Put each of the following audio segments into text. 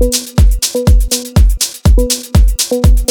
thank you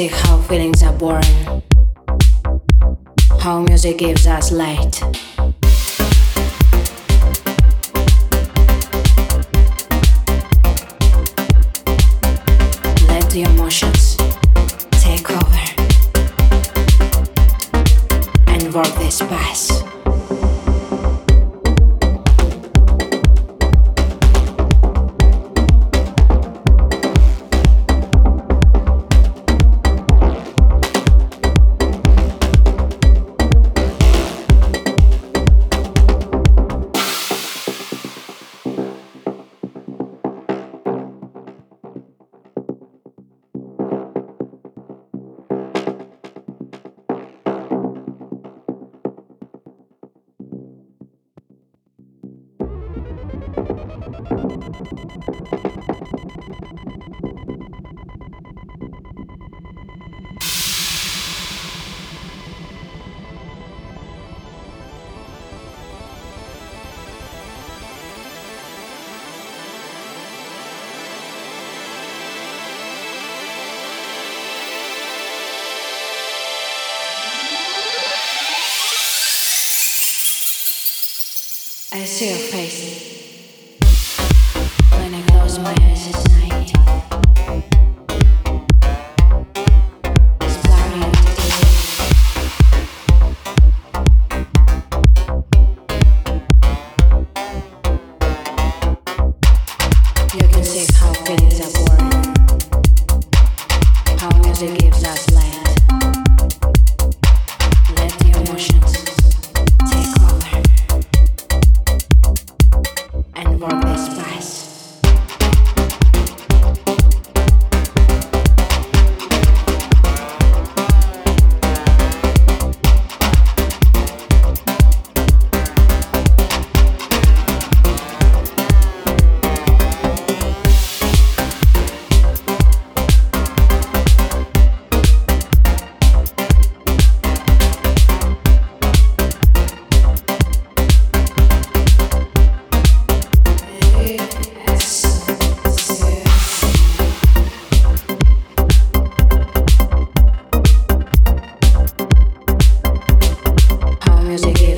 see how feelings are born, how music gives us light. I see your face music.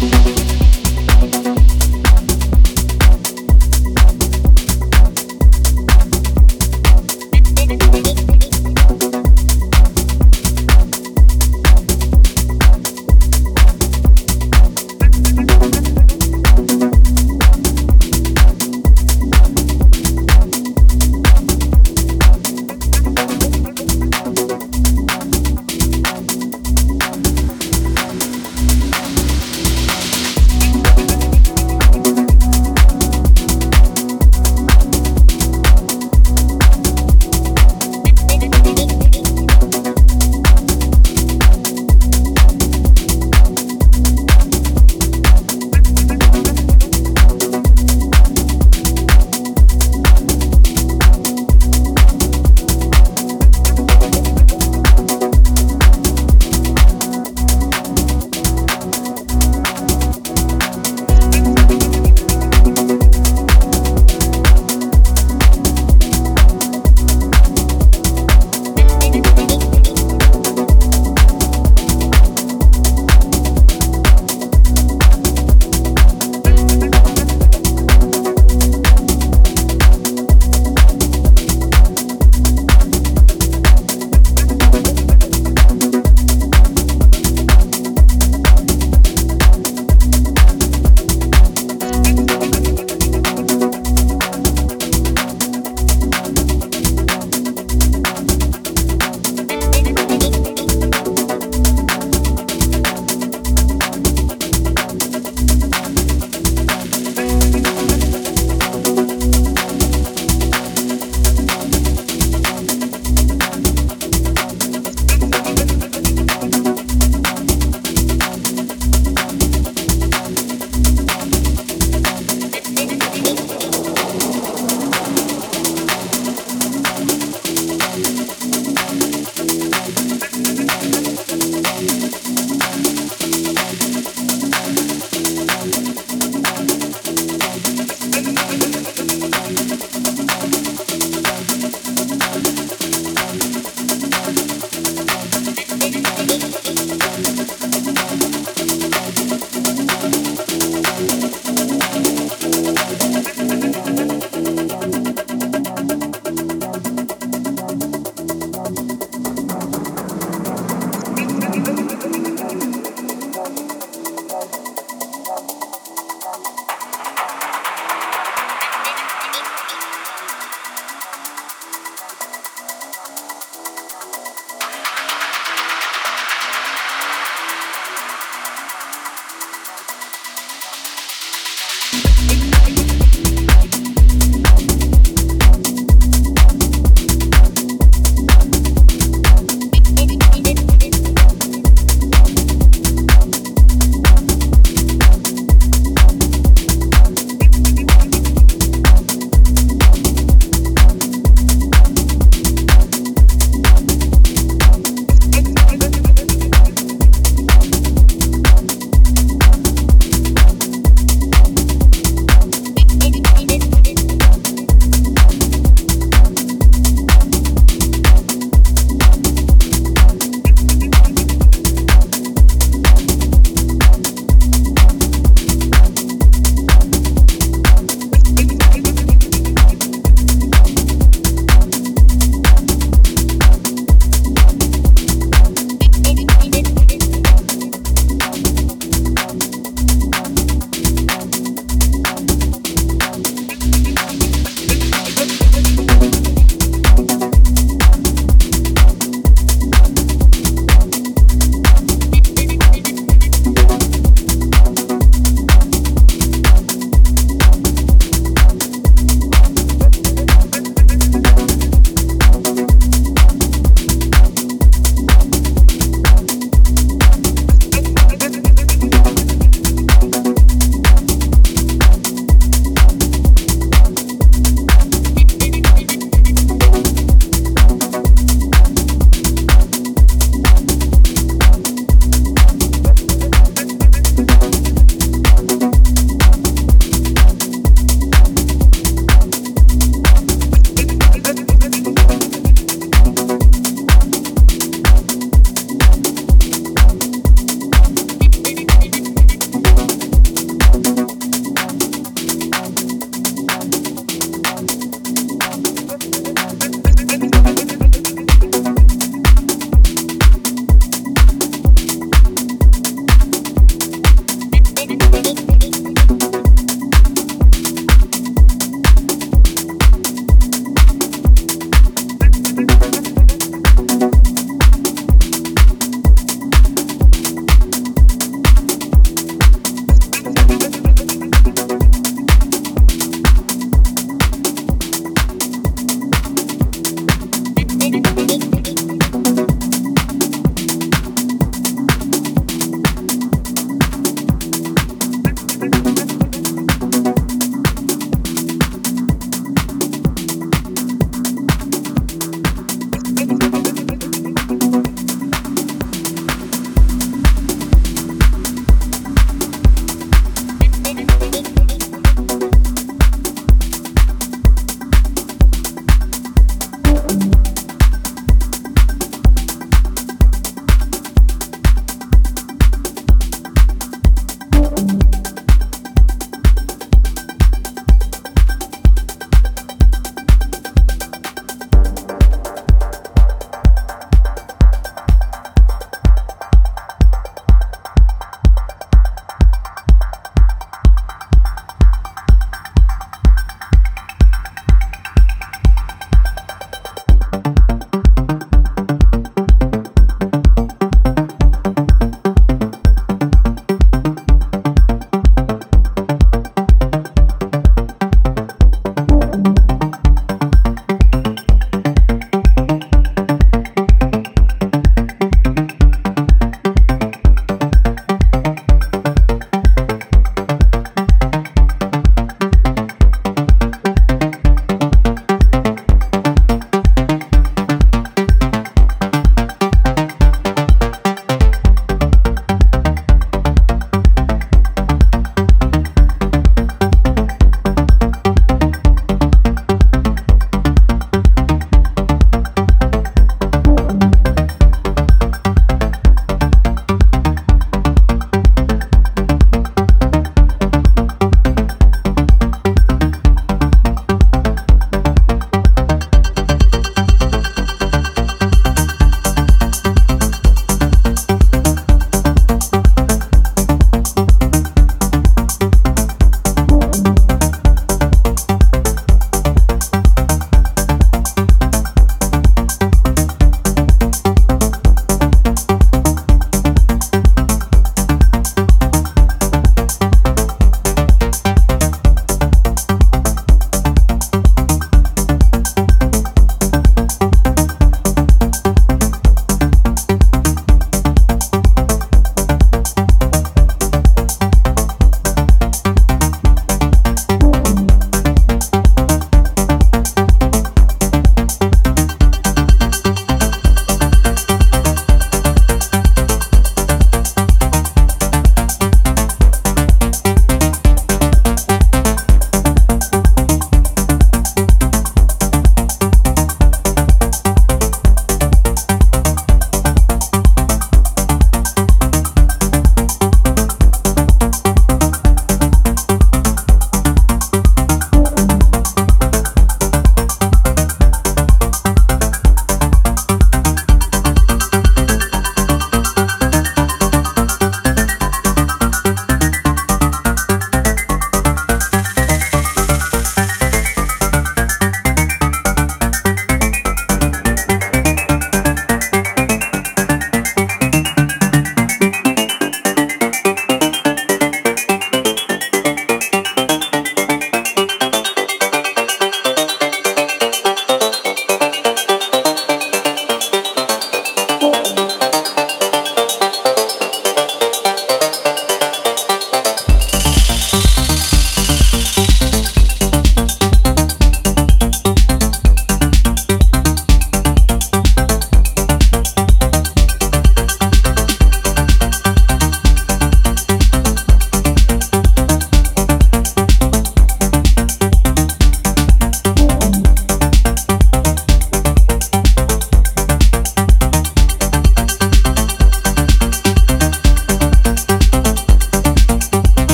Thank